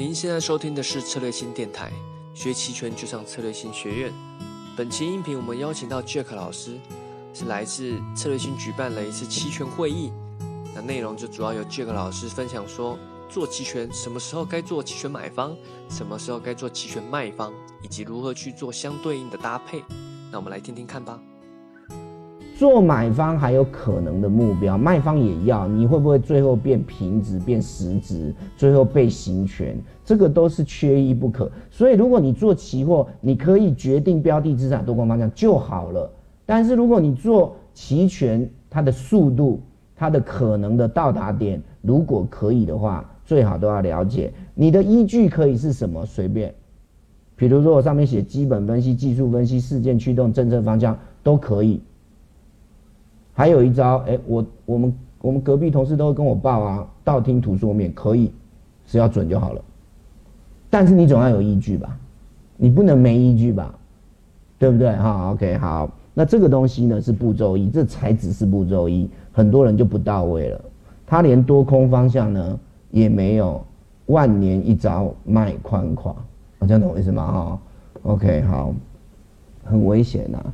您现在收听的是策略星电台，学期权就上策略星学院。本期音频我们邀请到 Jack 老师，是来自策略星举办了一次期权会议。那内容就主要由 Jack 老师分享说，做期权什么时候该做期权买方，什么时候该做期权卖方，以及如何去做相对应的搭配。那我们来听听看吧。做买方还有可能的目标，卖方也要，你会不会最后变平值变实值，最后被行权，这个都是缺一不可。所以如果你做期货，你可以决定标的资产多空方向就好了。但是如果你做期权，它的速度，它的可能的到达点，如果可以的话，最好都要了解你的依据可以是什么，随便，比如说我上面写基本分析、技术分析、事件驱动、政策方向都可以。还有一招，哎，我我们我们隔壁同事都会跟我报啊，道听途说面可以，只要准就好了。但是你总要有依据吧，你不能没依据吧，对不对？哈，OK，好，那这个东西呢是步骤一，这才只是步骤一，很多人就不到位了，他连多空方向呢也没有，万年一招卖宽垮，这样懂我意思吗？哈，OK，好，很危险呐。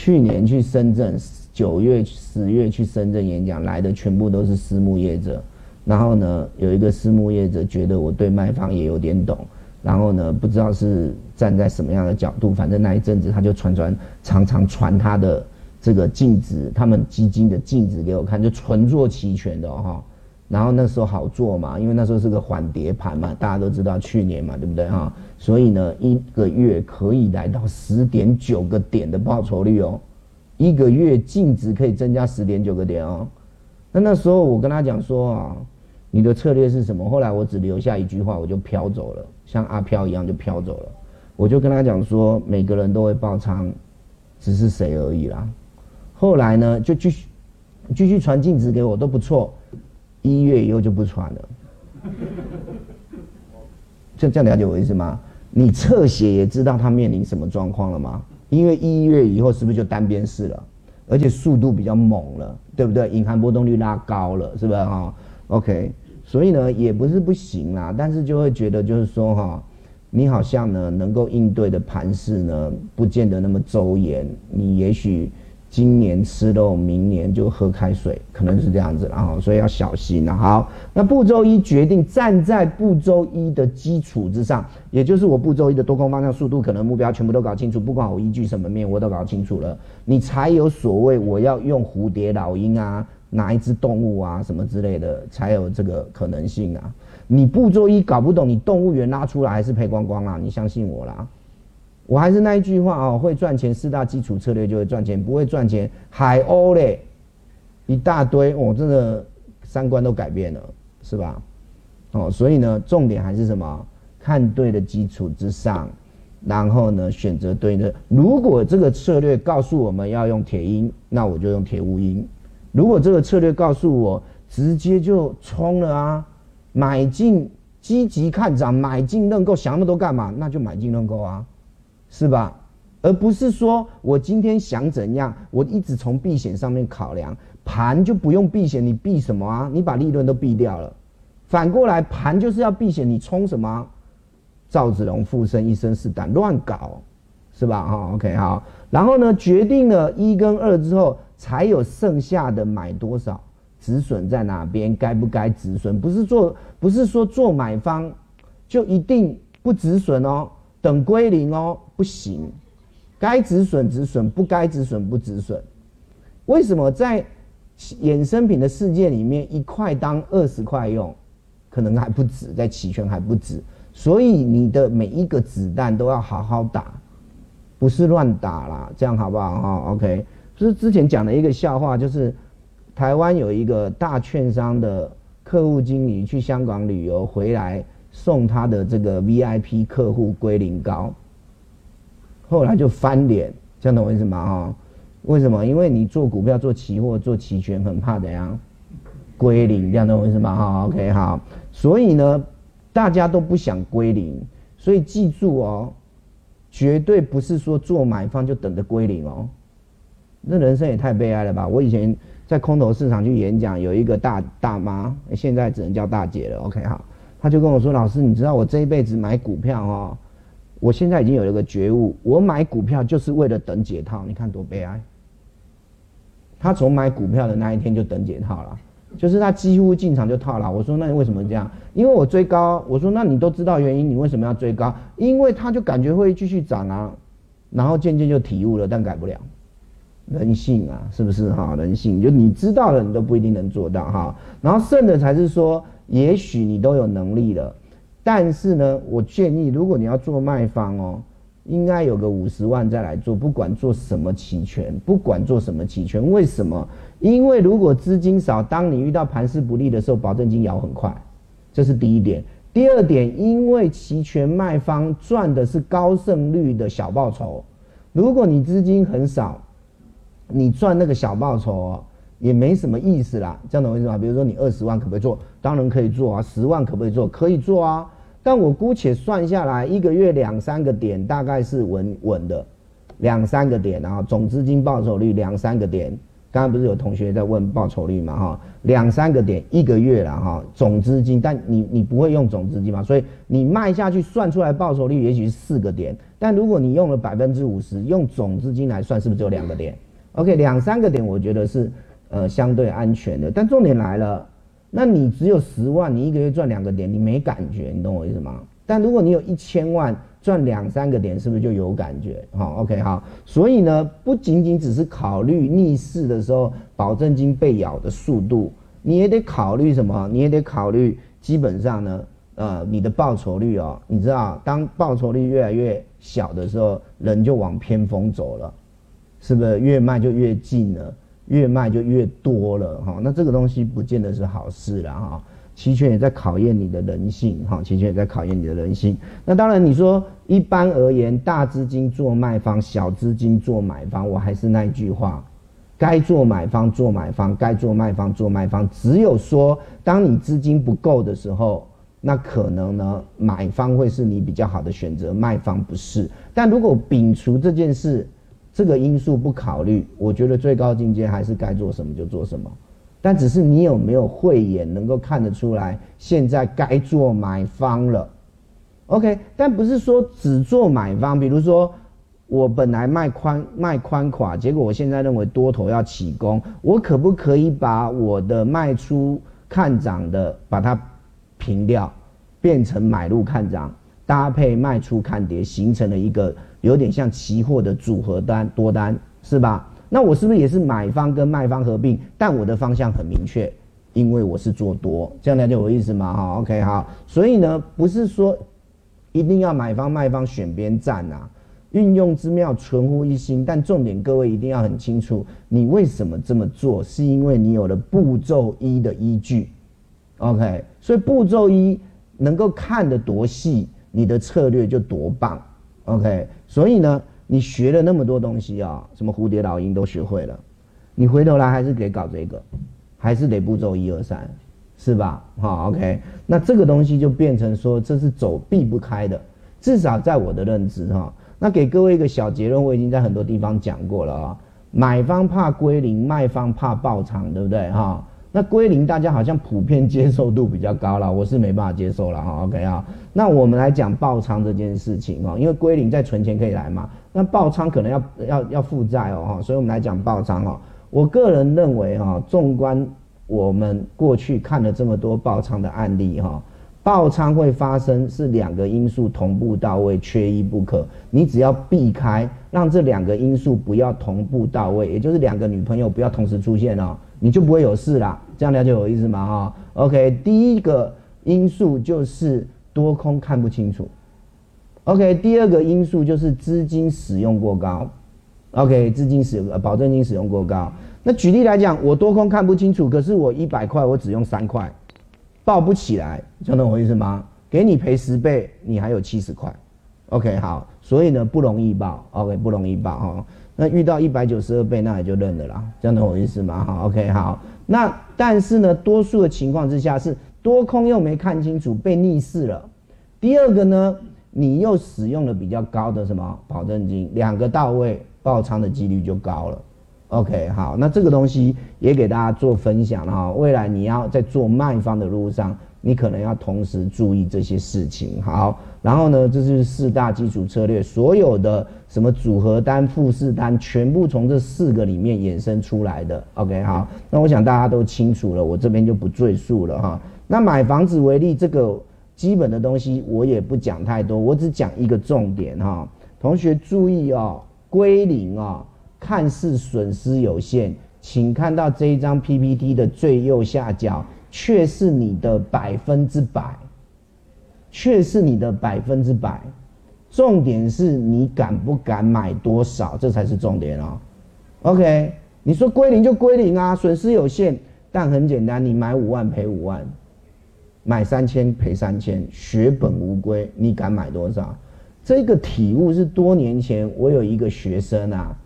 去年去深圳。九月、十月去深圳演讲来的全部都是私募业者，然后呢，有一个私募业者觉得我对卖方也有点懂，然后呢，不知道是站在什么样的角度，反正那一阵子他就传传，常常传他的这个净值，他们基金的净值给我看，就纯做期权的哈，然后那时候好做嘛，因为那时候是个缓跌盘嘛，大家都知道去年嘛，对不对哈？所以呢，一个月可以来到十点九个点的报酬率哦。一个月净值可以增加十点九个点哦，那那时候我跟他讲说啊，你的策略是什么？后来我只留下一句话，我就飘走了，像阿飘一样就飘走了。我就跟他讲说，每个人都会爆仓，只是谁而已啦。后来呢，就继续继续传净值给我都不错，一月以后就不传了。这这样了解我意思吗？你侧写也知道他面临什么状况了吗？因为一月以后是不是就单边式了，而且速度比较猛了，对不对？隐含波动率拉高了，是不是哈？OK，所以呢也不是不行啦，但是就会觉得就是说哈，你好像呢能够应对的盘势呢不见得那么周延，你也许。今年吃肉，明年就喝开水，可能是这样子，然后所以要小心了。好，那步骤一决定站在步骤一的基础之上，也就是我步骤一的多空方向、速度、可能目标全部都搞清楚，不管我依据什么面，我都搞清楚了，你才有所谓我要用蝴蝶、老鹰啊，哪一只动物啊，什么之类的，才有这个可能性啊。你步骤一搞不懂，你动物园拉出来还是赔光光啦，你相信我啦。我还是那一句话哦，会赚钱四大基础策略就会赚钱，不会赚钱海鸥嘞一大堆，我真的三观都改变了，是吧？哦，所以呢，重点还是什么？看对的基础之上，然后呢，选择对的。如果这个策略告诉我们要用铁鹰，那我就用铁乌鹰；如果这个策略告诉我直接就冲了啊，买进积极看涨，买进认购，想那么多干嘛？那就买进认购啊。是吧？而不是说我今天想怎样，我一直从避险上面考量，盘就不用避险，你避什么啊？你把利润都避掉了。反过来，盘就是要避险，你冲什么？赵子龙附身一身是胆，乱搞，是吧？哈，OK，好。然后呢，决定了一跟二之后，才有剩下的买多少，止损在哪边，该不该止损？不是做，不是说做买方就一定不止损哦。等归零哦，不行，该止损止损，不该止损不止损。为什么在衍生品的世界里面，一块当二十块用，可能还不止，在期权还不止。所以你的每一个子弹都要好好打，不是乱打啦，这样好不好哈？OK，就是之前讲的一个笑话，就是台湾有一个大券商的客户经理去香港旅游回来。送他的这个 VIP 客户龟苓膏，后来就翻脸，这样懂我意思吗？哈，为什么？因为你做股票、做期货、做期权，很怕怎样？归零，这样懂我意思吗？哈，OK，好。所以呢，大家都不想归零，所以记住哦，绝对不是说做买方就等着归零哦。那人生也太悲哀了吧！我以前在空头市场去演讲，有一个大大妈，现在只能叫大姐了。OK，好。她就跟我说：“老师，你知道我这一辈子买股票哦，我现在已经有了个觉悟，我买股票就是为了等解套。你看多悲哀。”他从买股票的那一天就等解套了，就是他几乎进场就套了。我说：“那你为什么这样？”因为我追高。我说：“那你都知道原因，你为什么要追高？”因为他就感觉会继续涨啊，然后渐渐就体悟了，但改不了。人性啊，是不是哈？人性就你知道了，你都不一定能做到哈。然后剩的才是说，也许你都有能力了，但是呢，我建议如果你要做卖方哦，应该有个五十万再来做，不管做什么期权，不管做什么期权，为什么？因为如果资金少，当你遇到盘势不利的时候，保证金摇很快，这是第一点。第二点，因为期权卖方赚的是高胜率的小报酬，如果你资金很少。你赚那个小报酬哦，也没什么意思啦，这样懂我意思吗？比如说你二十万可不可以做？当然可以做啊，十万可不可以做？可以做啊。但我姑且算下来，一个月两三个点大概是稳稳的，两三个点啊，总资金报酬率两三个点。刚刚不是有同学在问报酬率嘛？哈，两三个点一个月了哈，总资金，但你你不会用总资金嘛？所以你卖下去算出来报酬率也许是四个点，但如果你用了百分之五十，用总资金来算，是不是只有两个点？OK，两三个点我觉得是呃相对安全的，但重点来了，那你只有十万，你一个月赚两个点，你没感觉，你懂我意思吗？但如果你有一千万赚两三个点，是不是就有感觉？好，OK，好，所以呢，不仅仅只是考虑逆势的时候保证金被咬的速度，你也得考虑什么？你也得考虑基本上呢，呃，你的报酬率哦，你知道，当报酬率越来越小的时候，人就往偏锋走了。是不是越卖就越近了，越卖就越多了哈？那这个东西不见得是好事了哈。期权也在考验你的人性哈，期权也在考验你的人性。那当然你说一般而言，大资金做卖方，小资金做买方，我还是那句话，该做买方做买方，该做卖方做卖方。只有说当你资金不够的时候，那可能呢买方会是你比较好的选择，卖方不是。但如果摒除这件事，这个因素不考虑，我觉得最高境界还是该做什么就做什么，但只是你有没有慧眼能够看得出来，现在该做买方了，OK？但不是说只做买方，比如说我本来卖宽卖宽垮，结果我现在认为多头要起攻，我可不可以把我的卖出看涨的把它平掉，变成买入看涨，搭配卖出看跌，形成了一个。有点像期货的组合单多单是吧？那我是不是也是买方跟卖方合并？但我的方向很明确，因为我是做多，这样了解我意思吗？哈，OK，好。所以呢，不是说一定要买方卖方选边站呐，运用之妙，存乎一心。但重点，各位一定要很清楚，你为什么这么做，是因为你有了步骤一的依据。OK，所以步骤一能够看得多细，你的策略就多棒。OK。所以呢，你学了那么多东西啊，什么蝴蝶老鹰都学会了，你回头来还是得搞这个，还是得步骤一二三，是吧？好，OK，那这个东西就变成说这是走避不开的，至少在我的认知哈。那给各位一个小结论，我已经在很多地方讲过了啊，买方怕归零，卖方怕爆仓，对不对哈？那归零，大家好像普遍接受度比较高了，我是没办法接受了哈。OK 啊，那我们来讲爆仓这件事情哦，因为归零再存钱可以来嘛，那爆仓可能要要要负债哦哈，所以我们来讲爆仓哦。我个人认为哈，纵观我们过去看了这么多爆仓的案例哈，爆仓会发生是两个因素同步到位，缺一不可。你只要避开，让这两个因素不要同步到位，也就是两个女朋友不要同时出现哦。你就不会有事啦，这样了解我意思吗？哈，OK，第一个因素就是多空看不清楚，OK，第二个因素就是资金使用过高，OK，资金使呃保证金使用过高。那举例来讲，我多空看不清楚，可是我一百块我只用三块，报不起来，这样懂我意思吗？给你赔十倍，你还有七十块，OK，好，所以呢不容易报，OK，不容易报哈。那遇到一百九十二倍，那也就认了啦，这样懂我意思吗？好，OK，好。那但是呢，多数的情况之下是多空又没看清楚，被逆势了。第二个呢，你又使用了比较高的什么保证金，两个到位，爆仓的几率就高了。OK，好，那这个东西也给大家做分享了哈。未来你要在做卖方的路上，你可能要同时注意这些事情。好，然后呢，这就是四大基础策略，所有的什么组合单、复式单，全部从这四个里面衍生出来的。OK，好，那我想大家都清楚了，我这边就不赘述了哈。那买房子为例，这个基本的东西我也不讲太多，我只讲一个重点哈。同学注意哦，归零哦，看似损失有限，请看到这一张 PPT 的最右下角，却是你的百分之百，却是你的百分之百。重点是你敢不敢买多少，这才是重点哦。OK，你说归零就归零啊，损失有限，但很简单，你买五万赔五万。买三千赔三千，血本无归，你敢买多少？这个体悟是多年前我有一个学生啊，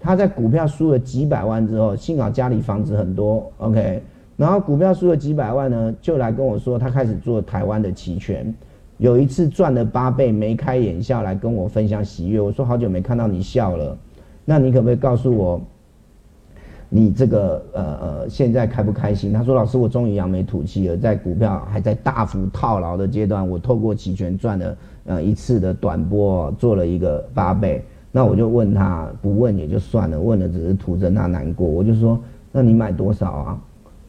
他在股票输了几百万之后，幸好家里房子很多，OK，然后股票输了几百万呢，就来跟我说他开始做台湾的期权，有一次赚了八倍，眉开眼笑来跟我分享喜悦。我说好久没看到你笑了，那你可不可以告诉我？你这个呃呃，现在开不开心？他说：“老师，我终于扬眉吐气了，在股票还在大幅套牢的阶段，我透过期权赚了呃一次的短波，做了一个八倍。那我就问他，不问也就算了，问了只是徒增他难过。我就说：那你买多少啊？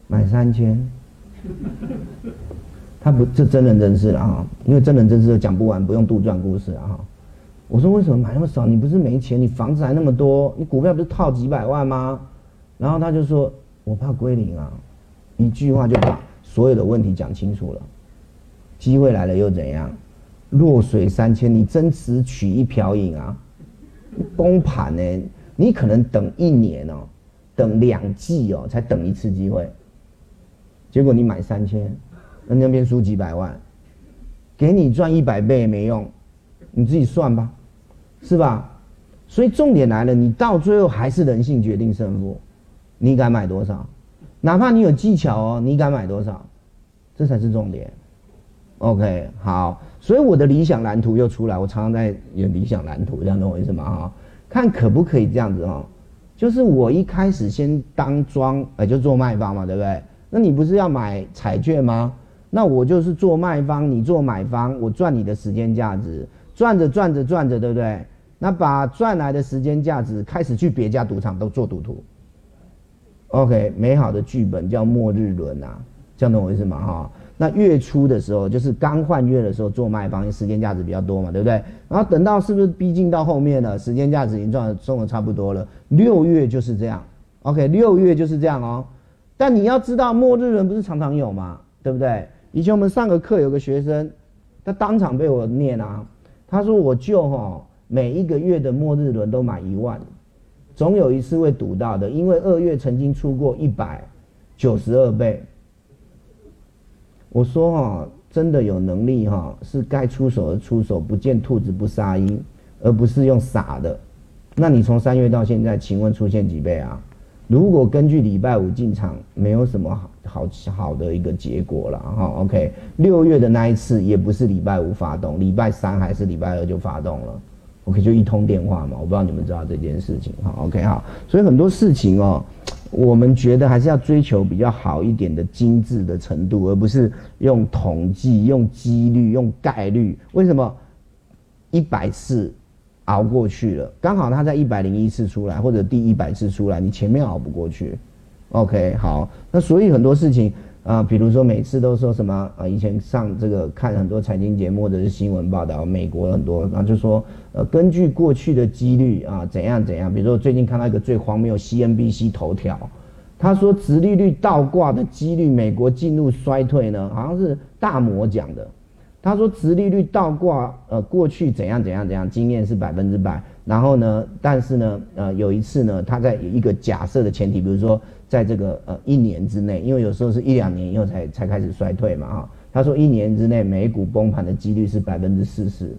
买三千。他不，这真人真事了哈，因为真人真事讲不完，不用杜撰故事啊。我说为什么买那么少？你不是没钱？你房子还那么多？你股票不是套几百万吗？”然后他就说：“我怕归零啊！”一句话就把所有的问题讲清楚了。机会来了又怎样？弱水三千，你真只取一瓢饮啊！崩盘呢？你可能等一年哦，等两季哦，才等一次机会。结果你买三千，那那边输几百万，给你赚一百倍也没用，你自己算吧，是吧？所以重点来了，你到最后还是人性决定胜负。你敢买多少？哪怕你有技巧哦，你敢买多少？这才是重点。OK，好，所以我的理想蓝图又出来。我常常在有理想蓝图，这样懂我意思吗？哈，看可不可以这样子哈？就是我一开始先当庄，哎，就做卖方嘛，对不对？那你不是要买彩券吗？那我就是做卖方，你做买方，我赚你的时间价值，赚着赚着赚着，对不对？那把赚来的时间价值开始去别家赌场都做赌徒。OK，美好的剧本叫末日轮啊，这样懂我意思吗？哈，那月初的时候就是刚换月的时候做卖方，时间价值比较多嘛，对不对？然后等到是不是逼近到后面了，时间价值已经赚赚的差不多了，六月就是这样。OK，六月就是这样哦。但你要知道，末日轮不是常常有吗？对不对？以前我们上个课有个学生，他当场被我念啊，他说我就哈每一个月的末日轮都买一万。总有一次会赌到的，因为二月曾经出过一百九十二倍。我说哈，真的有能力哈，是该出手的出手，不见兔子不撒鹰，而不是用傻的。那你从三月到现在，请问出现几倍啊？如果根据礼拜五进场，没有什么好好好的一个结果了哈。OK，六月的那一次也不是礼拜五发动，礼拜三还是礼拜二就发动了。OK，就一通电话嘛，我不知道你们知道这件事情哈。OK，好，所以很多事情哦，我们觉得还是要追求比较好一点的精致的程度，而不是用统计、用几率、用概率。为什么一百次熬过去了，刚好他在一百零一次出来，或者第一百次出来，你前面熬不过去。OK，好，那所以很多事情。啊，比如说每次都说什么啊？以前上这个看很多财经节目或者是新闻报道，美国很多，然后就说，呃，根据过去的几率啊，怎样怎样。比如说最近看到一个最荒谬，CNBC 头条，他说，直利率倒挂的几率，美国进入衰退呢，好像是大摩讲的。他说，殖利率倒挂，呃，过去怎样怎样怎样，经验是百分之百。然后呢，但是呢，呃，有一次呢，他在一个假设的前提，比如说。在这个呃一年之内，因为有时候是一两年以后才才开始衰退嘛哈。他说一年之内美股崩盘的几率是百分之四十，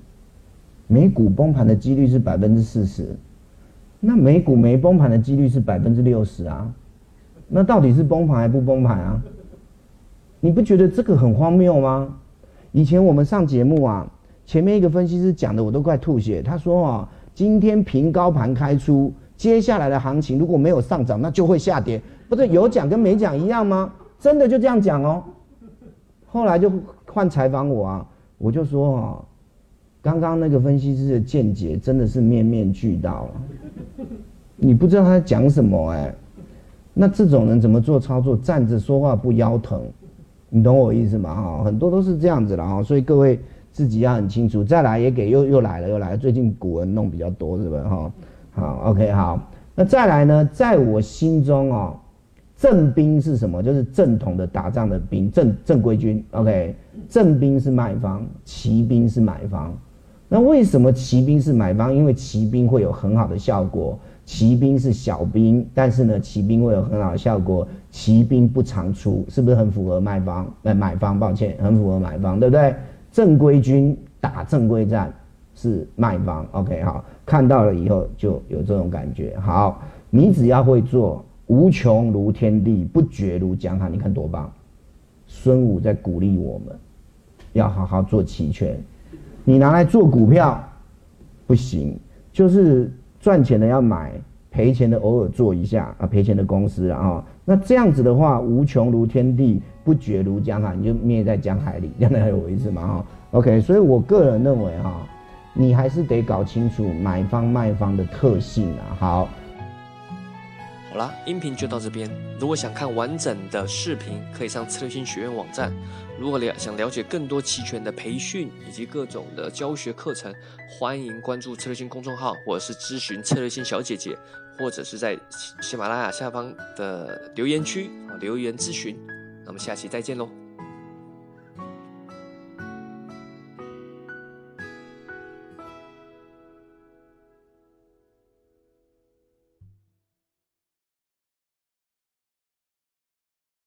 美股崩盘的几率是百分之四十，那美股没崩盘的几率是百分之六十啊。那到底是崩盘还不崩盘啊？你不觉得这个很荒谬吗？以前我们上节目啊，前面一个分析师讲的我都快吐血。他说啊，今天平高盘开出，接下来的行情如果没有上涨，那就会下跌。不是有讲跟没讲一样吗？真的就这样讲哦。后来就换采访我啊，我就说啊，刚刚那个分析师的见解真的是面面俱到了，你不知道他在讲什么哎，那这种人怎么做操作？站着说话不腰疼，你懂我意思吗？哈，很多都是这样子的哈，所以各位自己要很清楚。再来也给又又来了又来了，最近古文弄比较多是不是哈？好，OK 好，那再来呢，在我心中哦。正兵是什么？就是正统的打仗的兵，正正规军。OK，正兵是卖方，骑兵是买方。那为什么骑兵是买方？因为骑兵会有很好的效果。骑兵是小兵，但是呢，骑兵会有很好的效果。骑兵不常出，是不是很符合卖方？呃，买方，抱歉，很符合买方，对不对？正规军打正规战是卖方。OK，好，看到了以后就有这种感觉。好，你只要会做。无穷如天地，不绝如江海。你看多棒！孙武在鼓励我们，要好好做期权。你拿来做股票不行，就是赚钱的要买，赔钱的偶尔做一下啊，赔钱的公司啊。那这样子的话，无穷如天地，不绝如江海，你就灭在江海里，这样才有意思嘛？哈，OK。所以我个人认为哈，你还是得搞清楚买方卖方的特性啊。好。好啦，音频就到这边。如果想看完整的视频，可以上策略性学院网站。如果了想了解更多齐全的培训以及各种的教学课程，欢迎关注策略性公众号，或者是咨询策略性小姐姐，或者是在喜马拉雅下方的留言区留言咨询。那么下期再见喽。